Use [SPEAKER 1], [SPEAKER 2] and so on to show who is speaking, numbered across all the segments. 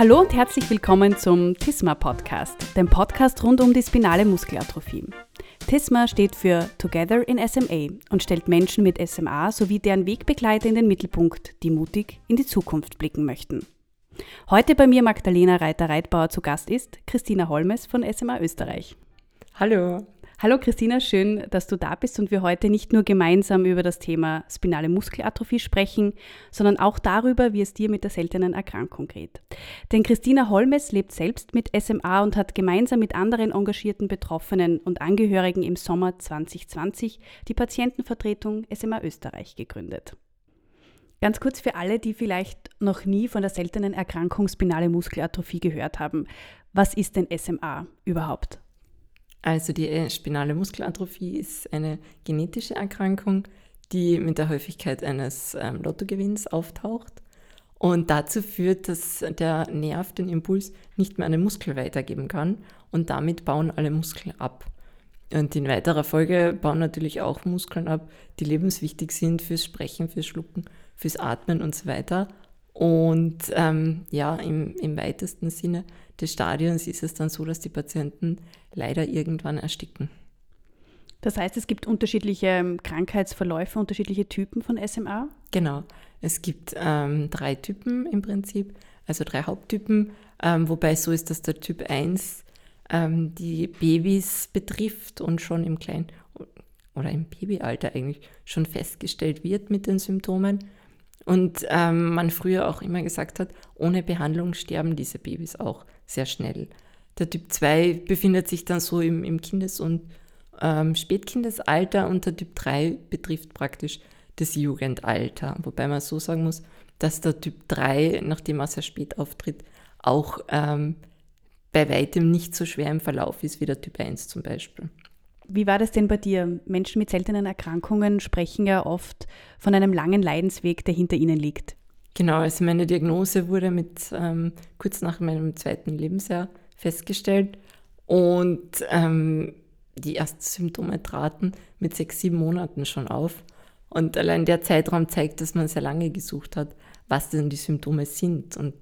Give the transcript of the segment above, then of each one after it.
[SPEAKER 1] Hallo und herzlich willkommen zum TISMA Podcast, dem Podcast rund um die spinale Muskelatrophie. TISMA steht für Together in SMA und stellt Menschen mit SMA sowie deren Wegbegleiter in den Mittelpunkt, die mutig in die Zukunft blicken möchten. Heute bei mir Magdalena Reiter-Reitbauer zu Gast ist Christina Holmes von SMA Österreich.
[SPEAKER 2] Hallo.
[SPEAKER 1] Hallo Christina, schön, dass du da bist und wir heute nicht nur gemeinsam über das Thema spinale Muskelatrophie sprechen, sondern auch darüber, wie es dir mit der seltenen Erkrankung geht. Denn Christina Holmes lebt selbst mit SMA und hat gemeinsam mit anderen engagierten Betroffenen und Angehörigen im Sommer 2020 die Patientenvertretung SMA Österreich gegründet. Ganz kurz für alle, die vielleicht noch nie von der seltenen Erkrankung spinale Muskelatrophie gehört haben. Was ist denn SMA überhaupt?
[SPEAKER 2] Also die äh, spinale Muskelatrophie ist eine genetische Erkrankung, die mit der Häufigkeit eines ähm, Lottogewinns auftaucht und dazu führt, dass der Nerv den Impuls nicht mehr an den Muskel weitergeben kann und damit bauen alle Muskeln ab. Und in weiterer Folge bauen natürlich auch Muskeln ab, die lebenswichtig sind fürs Sprechen, fürs Schlucken, fürs Atmen und so weiter. Und ähm, ja, im, im weitesten Sinne des Stadions ist es dann so, dass die Patienten leider irgendwann ersticken.
[SPEAKER 1] Das heißt, es gibt unterschiedliche ähm, Krankheitsverläufe, unterschiedliche Typen von SMA?
[SPEAKER 2] Genau. Es gibt ähm, drei Typen im Prinzip, also drei Haupttypen, ähm, wobei es so ist, dass der Typ 1 ähm, die Babys betrifft und schon im Klein- oder im Babyalter eigentlich schon festgestellt wird mit den Symptomen. Und ähm, man früher auch immer gesagt hat, ohne Behandlung sterben diese Babys auch sehr schnell. Der Typ 2 befindet sich dann so im, im Kindes- und ähm, Spätkindesalter und der Typ 3 betrifft praktisch das Jugendalter. Wobei man so sagen muss, dass der Typ 3, nachdem er sehr spät auftritt, auch ähm, bei weitem nicht so schwer im Verlauf ist wie der Typ 1 zum Beispiel.
[SPEAKER 1] Wie war das denn bei dir? Menschen mit seltenen Erkrankungen sprechen ja oft von einem langen Leidensweg, der hinter ihnen liegt.
[SPEAKER 2] Genau, also meine Diagnose wurde mit ähm, kurz nach meinem zweiten Lebensjahr festgestellt und ähm, die ersten Symptome traten mit sechs, sieben Monaten schon auf. Und allein der Zeitraum zeigt, dass man sehr lange gesucht hat, was denn die Symptome sind. Und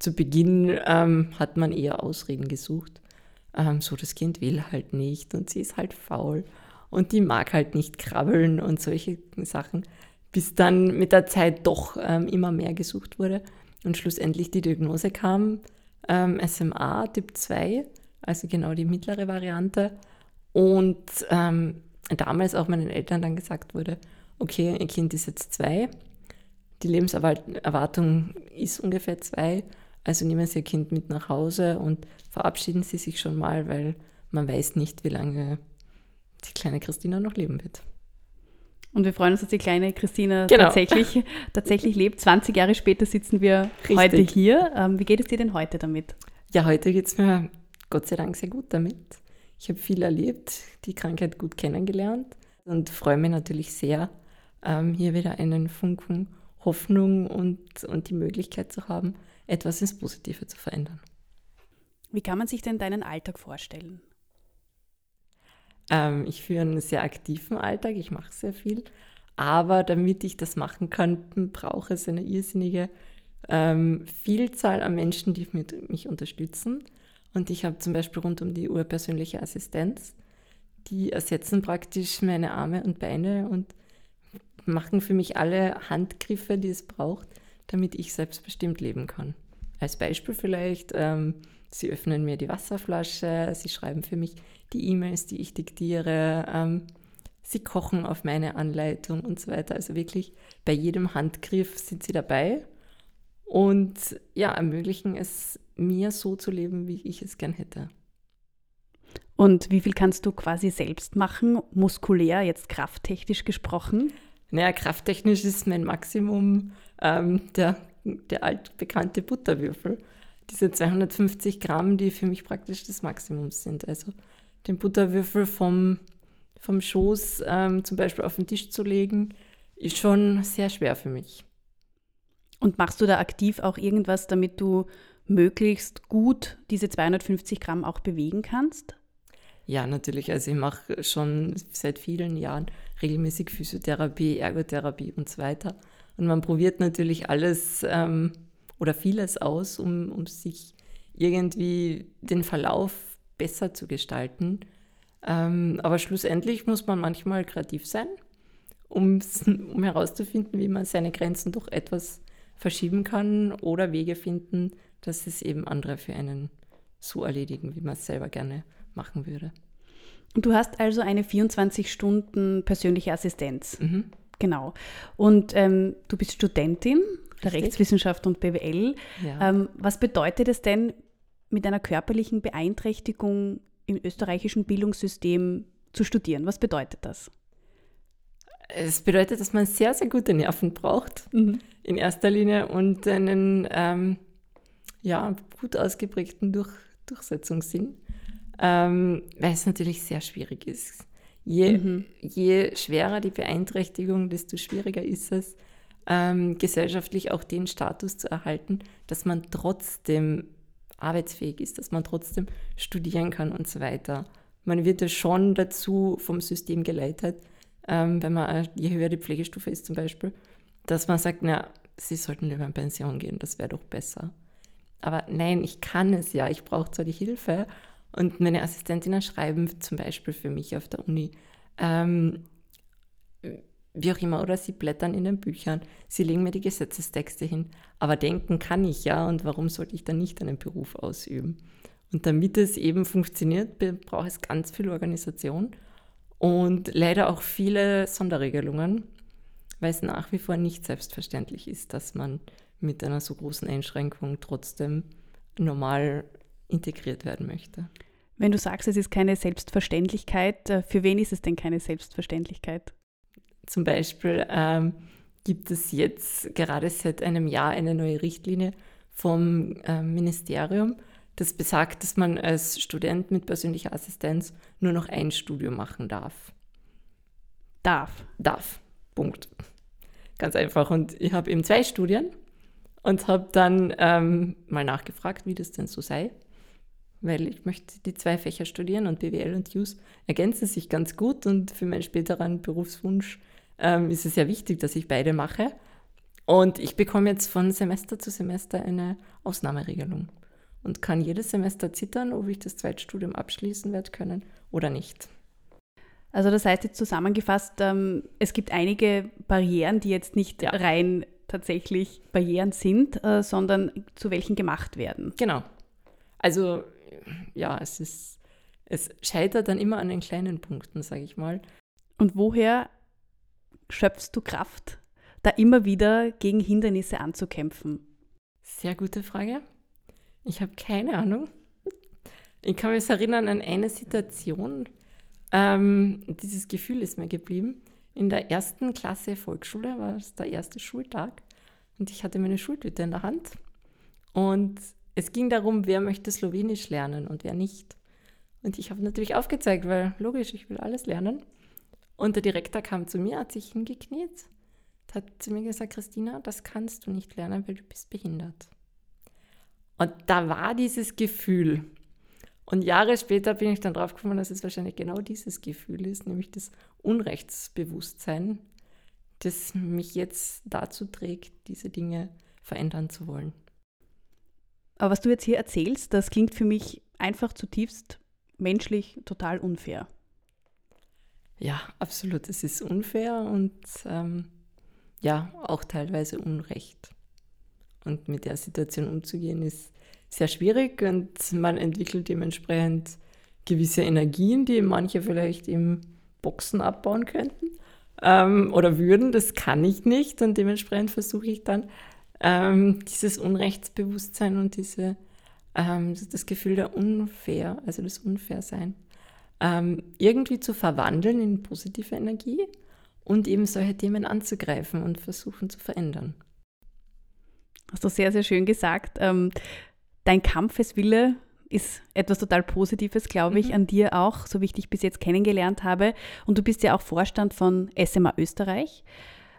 [SPEAKER 2] zu Beginn ähm, hat man eher Ausreden gesucht. Ähm, so, das Kind will halt nicht und sie ist halt faul. Und die mag halt nicht krabbeln und solche Sachen, bis dann mit der Zeit doch ähm, immer mehr gesucht wurde und schlussendlich die Diagnose kam, ähm, SMA Typ 2, also genau die mittlere Variante. Und ähm, damals auch meinen Eltern dann gesagt wurde, okay, ihr Kind ist jetzt zwei, die Lebenserwartung ist ungefähr zwei, also nehmen Sie Ihr Kind mit nach Hause und verabschieden Sie sich schon mal, weil man weiß nicht, wie lange die kleine Christina noch leben wird.
[SPEAKER 1] Und wir freuen uns, dass die kleine Christina genau. tatsächlich, tatsächlich lebt. 20 Jahre später sitzen wir Richtig. heute hier. Ähm, wie geht es dir denn heute damit?
[SPEAKER 2] Ja, heute geht es mir Gott sei Dank sehr gut damit. Ich habe viel erlebt, die Krankheit gut kennengelernt und freue mich natürlich sehr, ähm, hier wieder einen Funken Hoffnung und, und die Möglichkeit zu haben, etwas ins Positive zu verändern.
[SPEAKER 1] Wie kann man sich denn deinen Alltag vorstellen?
[SPEAKER 2] Ähm, ich führe einen sehr aktiven Alltag, ich mache sehr viel, aber damit ich das machen kann, brauche es eine irrsinnige ähm, Vielzahl an Menschen, die mich unterstützen. Und ich habe zum Beispiel rund um die Uhr persönliche Assistenz. Die ersetzen praktisch meine Arme und Beine und machen für mich alle Handgriffe, die es braucht, damit ich selbstbestimmt leben kann. Als Beispiel vielleicht, ähm, sie öffnen mir die Wasserflasche, sie schreiben für mich die E-Mails, die ich diktiere, ähm, sie kochen auf meine Anleitung und so weiter. Also wirklich bei jedem Handgriff sind sie dabei und ja, ermöglichen es mir so zu leben, wie ich es gern hätte.
[SPEAKER 1] Und wie viel kannst du quasi selbst machen, muskulär, jetzt krafttechnisch gesprochen?
[SPEAKER 2] Naja, krafttechnisch ist mein Maximum ähm, der, der altbekannte Butterwürfel. Diese 250 Gramm, die für mich praktisch das Maximum sind. Also den Butterwürfel vom, vom Schoß ähm, zum Beispiel auf den Tisch zu legen, ist schon sehr schwer für mich.
[SPEAKER 1] Und machst du da aktiv auch irgendwas, damit du möglichst gut diese 250 Gramm auch bewegen kannst?
[SPEAKER 2] Ja, natürlich. Also ich mache schon seit vielen Jahren regelmäßig Physiotherapie, Ergotherapie und so weiter. Und man probiert natürlich alles, ähm, oder vieles aus, um, um sich irgendwie den Verlauf besser zu gestalten. Ähm, aber schlussendlich muss man manchmal kreativ sein, um herauszufinden, wie man seine Grenzen doch etwas verschieben kann oder Wege finden, dass es eben andere für einen so erledigen, wie man es selber gerne machen würde.
[SPEAKER 1] Und du hast also eine 24 Stunden persönliche Assistenz. Mhm. Genau. Und ähm, du bist Studentin der Rechtswissenschaft und BWL. Ja. Ähm, was bedeutet es denn, mit einer körperlichen Beeinträchtigung im österreichischen Bildungssystem zu studieren? Was bedeutet das?
[SPEAKER 2] Es bedeutet, dass man sehr, sehr gute Nerven braucht, mhm. in erster Linie, und einen ähm, ja, gut ausgeprägten Durch Durchsetzungssinn, ähm, weil es natürlich sehr schwierig ist. Je, mhm. je schwerer die Beeinträchtigung, desto schwieriger ist es, ähm, gesellschaftlich auch den Status zu erhalten, dass man trotzdem arbeitsfähig ist, dass man trotzdem studieren kann und so weiter. Man wird ja schon dazu vom System geleitet, ähm, wenn man, je höher die Pflegestufe ist zum Beispiel, dass man sagt, na, sie sollten lieber in Pension gehen, das wäre doch besser. Aber nein, ich kann es ja, ich brauche zwar die Hilfe und meine Assistentinnen schreiben zum Beispiel für mich auf der Uni, ähm, wie auch immer, oder sie blättern in den Büchern, sie legen mir die Gesetzestexte hin. Aber denken kann ich ja und warum sollte ich dann nicht einen Beruf ausüben? Und damit es eben funktioniert, braucht es ganz viel Organisation und leider auch viele Sonderregelungen, weil es nach wie vor nicht selbstverständlich ist, dass man mit einer so großen Einschränkung trotzdem normal integriert werden möchte.
[SPEAKER 1] Wenn du sagst, es ist keine Selbstverständlichkeit, äh, für wen ist es denn keine Selbstverständlichkeit?
[SPEAKER 2] Zum Beispiel ähm, gibt es jetzt gerade seit einem Jahr eine neue Richtlinie vom äh, Ministerium, das besagt, dass man als Student mit persönlicher Assistenz nur noch ein Studium machen darf.
[SPEAKER 1] Darf.
[SPEAKER 2] Darf. Punkt. Ganz einfach. Und ich habe eben zwei Studien und habe dann ähm, mal nachgefragt, wie das denn so sei, weil ich möchte die zwei Fächer studieren und BWL und JUS ergänzen sich ganz gut und für meinen späteren Berufswunsch ähm, ist es sehr wichtig, dass ich beide mache. Und ich bekomme jetzt von Semester zu Semester eine Ausnahmeregelung und kann jedes Semester zittern, ob ich das Zweitstudium abschließen werde können oder nicht.
[SPEAKER 1] Also das heißt jetzt zusammengefasst, ähm, es gibt einige Barrieren, die jetzt nicht ja. rein tatsächlich Barrieren sind, äh, sondern zu welchen gemacht werden.
[SPEAKER 2] Genau. Also ja, es ist, es scheitert dann immer an den kleinen Punkten, sage ich mal.
[SPEAKER 1] Und woher schöpfst du Kraft, da immer wieder gegen Hindernisse anzukämpfen?
[SPEAKER 2] Sehr gute Frage. Ich habe keine Ahnung. Ich kann mich erinnern an eine Situation. Ähm, dieses Gefühl ist mir geblieben. In der ersten Klasse Volksschule war es der erste Schultag und ich hatte meine Schultüte in der Hand. Und es ging darum, wer möchte Slowenisch lernen und wer nicht. Und ich habe natürlich aufgezeigt, weil logisch, ich will alles lernen. Und der Direktor kam zu mir, hat sich hingekniet, hat zu mir gesagt, Christina, das kannst du nicht lernen, weil du bist behindert. Und da war dieses Gefühl. Und Jahre später bin ich dann drauf gekommen, dass es wahrscheinlich genau dieses Gefühl ist, nämlich das Unrechtsbewusstsein, das mich jetzt dazu trägt, diese Dinge verändern zu wollen.
[SPEAKER 1] Aber was du jetzt hier erzählst, das klingt für mich einfach zutiefst menschlich total unfair.
[SPEAKER 2] Ja, absolut. Es ist unfair und ähm, ja, auch teilweise Unrecht. Und mit der Situation umzugehen ist sehr schwierig und man entwickelt dementsprechend gewisse Energien, die manche vielleicht im Boxen abbauen könnten ähm, oder würden. Das kann ich nicht und dementsprechend versuche ich dann ähm, dieses Unrechtsbewusstsein und diese, ähm, das Gefühl der Unfair, also das Unfairsein ähm, irgendwie zu verwandeln in positive Energie und eben solche Themen anzugreifen und versuchen zu verändern.
[SPEAKER 1] Hast du sehr, sehr schön gesagt. Ähm, dein Kampfeswille ist etwas total Positives, glaube ich, mhm. an dir auch, so wie ich dich bis jetzt kennengelernt habe. Und du bist ja auch Vorstand von SMA Österreich.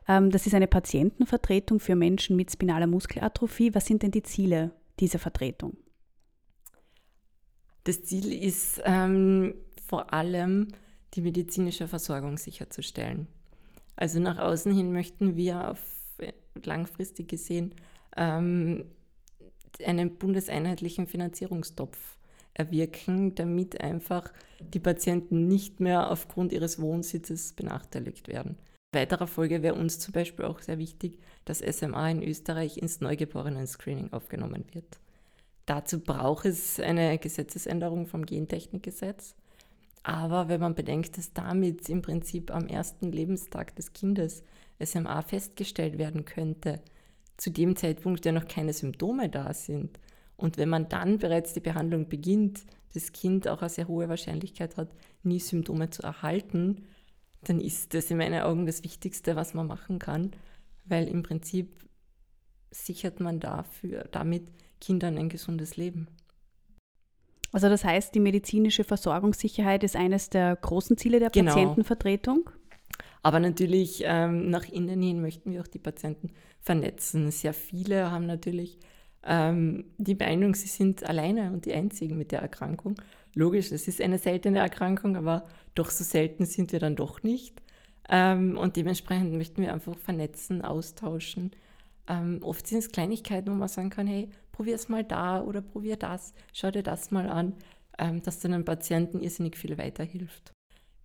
[SPEAKER 1] Ähm, das ist eine Patientenvertretung für Menschen mit spinaler Muskelatrophie. Was sind denn die Ziele dieser Vertretung?
[SPEAKER 2] Das Ziel ist, ähm, vor allem die medizinische Versorgung sicherzustellen. Also nach außen hin möchten wir auf langfristig gesehen ähm, einen bundeseinheitlichen Finanzierungstopf erwirken, damit einfach die Patienten nicht mehr aufgrund ihres Wohnsitzes benachteiligt werden. Weiterer Folge wäre uns zum Beispiel auch sehr wichtig, dass SMA in Österreich ins Neugeborenen-Screening aufgenommen wird. Dazu braucht es eine Gesetzesänderung vom Gentechnikgesetz. Aber wenn man bedenkt, dass damit im Prinzip am ersten Lebenstag des Kindes SMA festgestellt werden könnte, zu dem Zeitpunkt ja noch keine Symptome da sind, und wenn man dann bereits die Behandlung beginnt, das Kind auch eine sehr hohe Wahrscheinlichkeit hat, nie Symptome zu erhalten, dann ist das in meinen Augen das Wichtigste, was man machen kann, weil im Prinzip sichert man dafür, damit Kindern ein gesundes Leben.
[SPEAKER 1] Also das heißt, die medizinische Versorgungssicherheit ist eines der großen Ziele der genau. Patientenvertretung?
[SPEAKER 2] Aber natürlich ähm, nach innen hin möchten wir auch die Patienten vernetzen. Sehr viele haben natürlich ähm, die Meinung, sie sind alleine und die Einzigen mit der Erkrankung. Logisch, es ist eine seltene Erkrankung, aber doch so selten sind wir dann doch nicht. Ähm, und dementsprechend möchten wir einfach vernetzen, austauschen. Ähm, oft sind es Kleinigkeiten, wo man sagen kann, hey, probier es mal da oder probier das, schau dir das mal an, ähm, dass dann einem Patienten irrsinnig viel weiterhilft.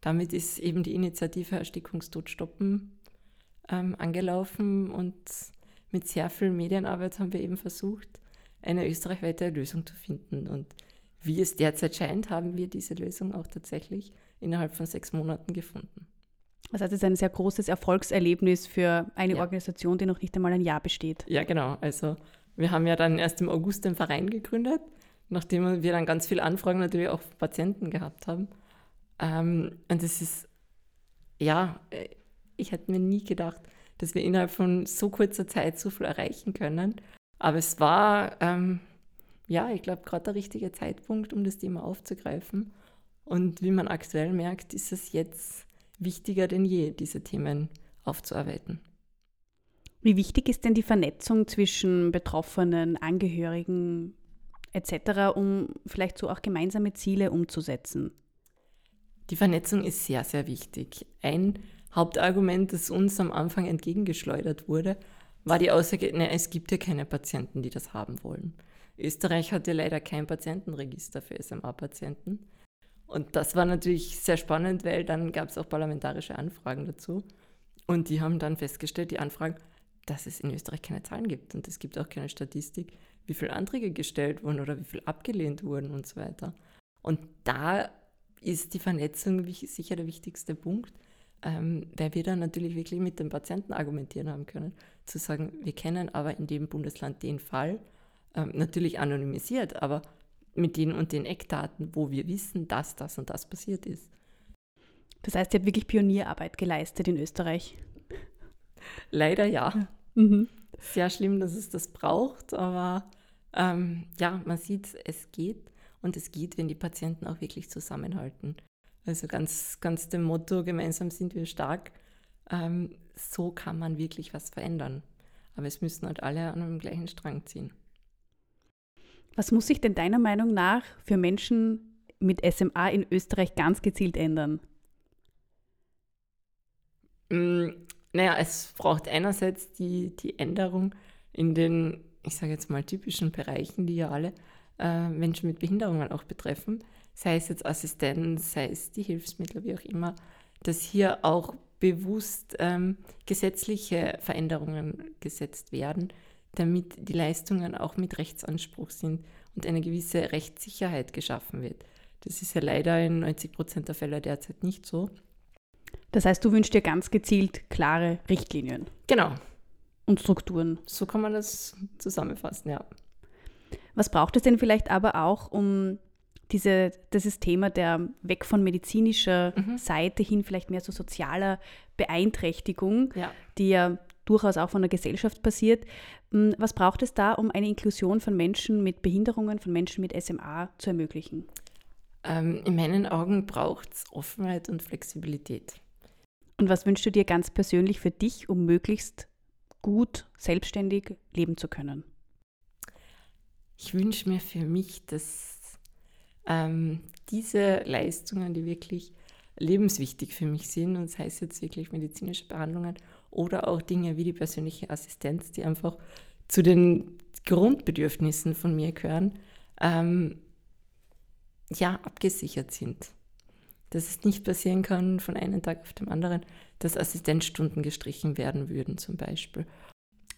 [SPEAKER 2] Damit ist eben die Initiative Erstickungstod stoppen ähm, angelaufen und mit sehr viel Medienarbeit haben wir eben versucht, eine österreichweite Lösung zu finden. Und wie es derzeit scheint, haben wir diese Lösung auch tatsächlich innerhalb von sechs Monaten gefunden.
[SPEAKER 1] Das heißt, es ist ein sehr großes Erfolgserlebnis für eine ja. Organisation, die noch nicht einmal ein Jahr besteht.
[SPEAKER 2] Ja, genau. Also wir haben ja dann erst im August den Verein gegründet, nachdem wir dann ganz viele Anfragen natürlich auch von Patienten gehabt haben. Ähm, und es ist, ja, äh, ich hätte mir nie gedacht, dass wir innerhalb von so kurzer Zeit so viel erreichen können. Aber es war, ähm, ja, ich glaube, gerade der richtige Zeitpunkt, um das Thema aufzugreifen. Und wie man aktuell merkt, ist es jetzt wichtiger denn je, diese Themen aufzuarbeiten.
[SPEAKER 1] Wie wichtig ist denn die Vernetzung zwischen Betroffenen, Angehörigen etc., um vielleicht so auch gemeinsame Ziele umzusetzen?
[SPEAKER 2] Die Vernetzung ist sehr, sehr wichtig. Ein Hauptargument, das uns am Anfang entgegengeschleudert wurde, war die Aussage, ne, es gibt ja keine Patienten, die das haben wollen. Österreich hat ja leider kein Patientenregister für SMA-Patienten. Und das war natürlich sehr spannend, weil dann gab es auch parlamentarische Anfragen dazu. Und die haben dann festgestellt, die Anfragen, dass es in Österreich keine Zahlen gibt. Und es gibt auch keine Statistik, wie viele Anträge gestellt wurden oder wie viele abgelehnt wurden und so weiter. Und da ist die Vernetzung sicher der wichtigste Punkt, ähm, weil wir dann natürlich wirklich mit den Patienten argumentieren haben können, zu sagen, wir kennen aber in dem Bundesland den Fall, ähm, natürlich anonymisiert, aber mit den und den Eckdaten, wo wir wissen, dass das und das passiert ist.
[SPEAKER 1] Das heißt, ihr habt wirklich Pionierarbeit geleistet in Österreich.
[SPEAKER 2] Leider ja. Mhm. Sehr schlimm, dass es das braucht, aber ähm, ja, man sieht, es geht und es geht, wenn die Patienten auch wirklich zusammenhalten. Also ganz, ganz dem Motto, gemeinsam sind wir stark. Ähm, so kann man wirklich was verändern. Aber es müssen halt alle an einem gleichen Strang ziehen.
[SPEAKER 1] Was muss sich denn deiner Meinung nach für Menschen mit SMA in Österreich ganz gezielt ändern?
[SPEAKER 2] Mm, naja, es braucht einerseits die, die Änderung in den, ich sage jetzt mal, typischen Bereichen, die ja alle äh, Menschen mit Behinderungen auch betreffen sei es jetzt Assistenz, sei es die Hilfsmittel, wie auch immer, dass hier auch bewusst ähm, gesetzliche Veränderungen gesetzt werden, damit die Leistungen auch mit Rechtsanspruch sind und eine gewisse Rechtssicherheit geschaffen wird. Das ist ja leider in 90 Prozent der Fälle derzeit nicht so.
[SPEAKER 1] Das heißt, du wünschst dir ganz gezielt klare Richtlinien.
[SPEAKER 2] Genau.
[SPEAKER 1] Und Strukturen.
[SPEAKER 2] So kann man das zusammenfassen, ja.
[SPEAKER 1] Was braucht es denn vielleicht aber auch, um diese, dieses Thema der weg von medizinischer mhm. Seite hin vielleicht mehr so sozialer Beeinträchtigung, ja. die ja durchaus auch von der Gesellschaft passiert. Hm, was braucht es da, um eine Inklusion von Menschen mit Behinderungen, von Menschen mit SMA zu ermöglichen?
[SPEAKER 2] Ähm, in meinen Augen braucht es Offenheit und Flexibilität.
[SPEAKER 1] Und was wünschst du dir ganz persönlich für dich, um möglichst gut selbstständig leben zu können?
[SPEAKER 2] Ich wünsche mir für mich, dass ähm, diese Leistungen, die wirklich lebenswichtig für mich sind, und das heißt jetzt wirklich medizinische Behandlungen oder auch Dinge wie die persönliche Assistenz, die einfach zu den Grundbedürfnissen von mir gehören, ähm, ja, abgesichert sind. Dass es nicht passieren kann von einem Tag auf den anderen, dass Assistenzstunden gestrichen werden würden zum Beispiel.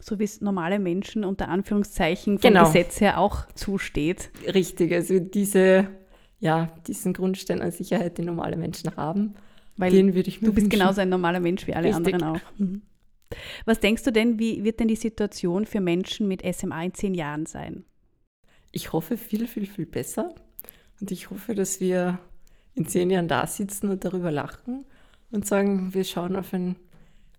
[SPEAKER 1] So wie es normale Menschen unter Anführungszeichen vom
[SPEAKER 2] Genau.
[SPEAKER 1] Gesetz her auch zusteht.
[SPEAKER 2] Richtig, also diese, ja, diesen Grundstein an Sicherheit, den normale Menschen haben,
[SPEAKER 1] Weil
[SPEAKER 2] den würde ich mir
[SPEAKER 1] du bist
[SPEAKER 2] wünschen.
[SPEAKER 1] genauso ein normaler Mensch wie alle
[SPEAKER 2] Richtig.
[SPEAKER 1] anderen auch. Mhm. Was denkst du denn, wie wird denn die Situation für Menschen mit SMA in zehn Jahren sein?
[SPEAKER 2] Ich hoffe viel, viel, viel besser. Und ich hoffe, dass wir in zehn Jahren da sitzen und darüber lachen und sagen, wir schauen auf, ein,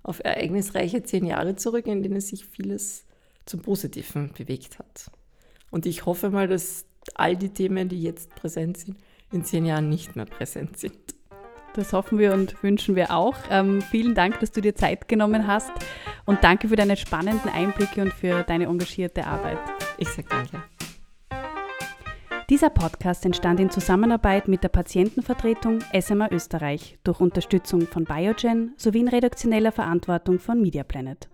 [SPEAKER 2] auf ereignisreiche zehn Jahre zurück, in denen sich vieles zum Positiven bewegt hat. Und ich hoffe mal, dass all die Themen, die jetzt präsent sind, in zehn Jahren nicht mehr präsent sind.
[SPEAKER 1] Das hoffen wir und wünschen wir auch. Ähm, vielen Dank, dass du dir Zeit genommen hast und danke für deine spannenden Einblicke und für deine engagierte Arbeit.
[SPEAKER 2] Ich sage danke.
[SPEAKER 1] Dieser Podcast entstand in Zusammenarbeit mit der Patientenvertretung SMA Österreich durch Unterstützung von Biogen sowie in redaktioneller Verantwortung von Media Planet.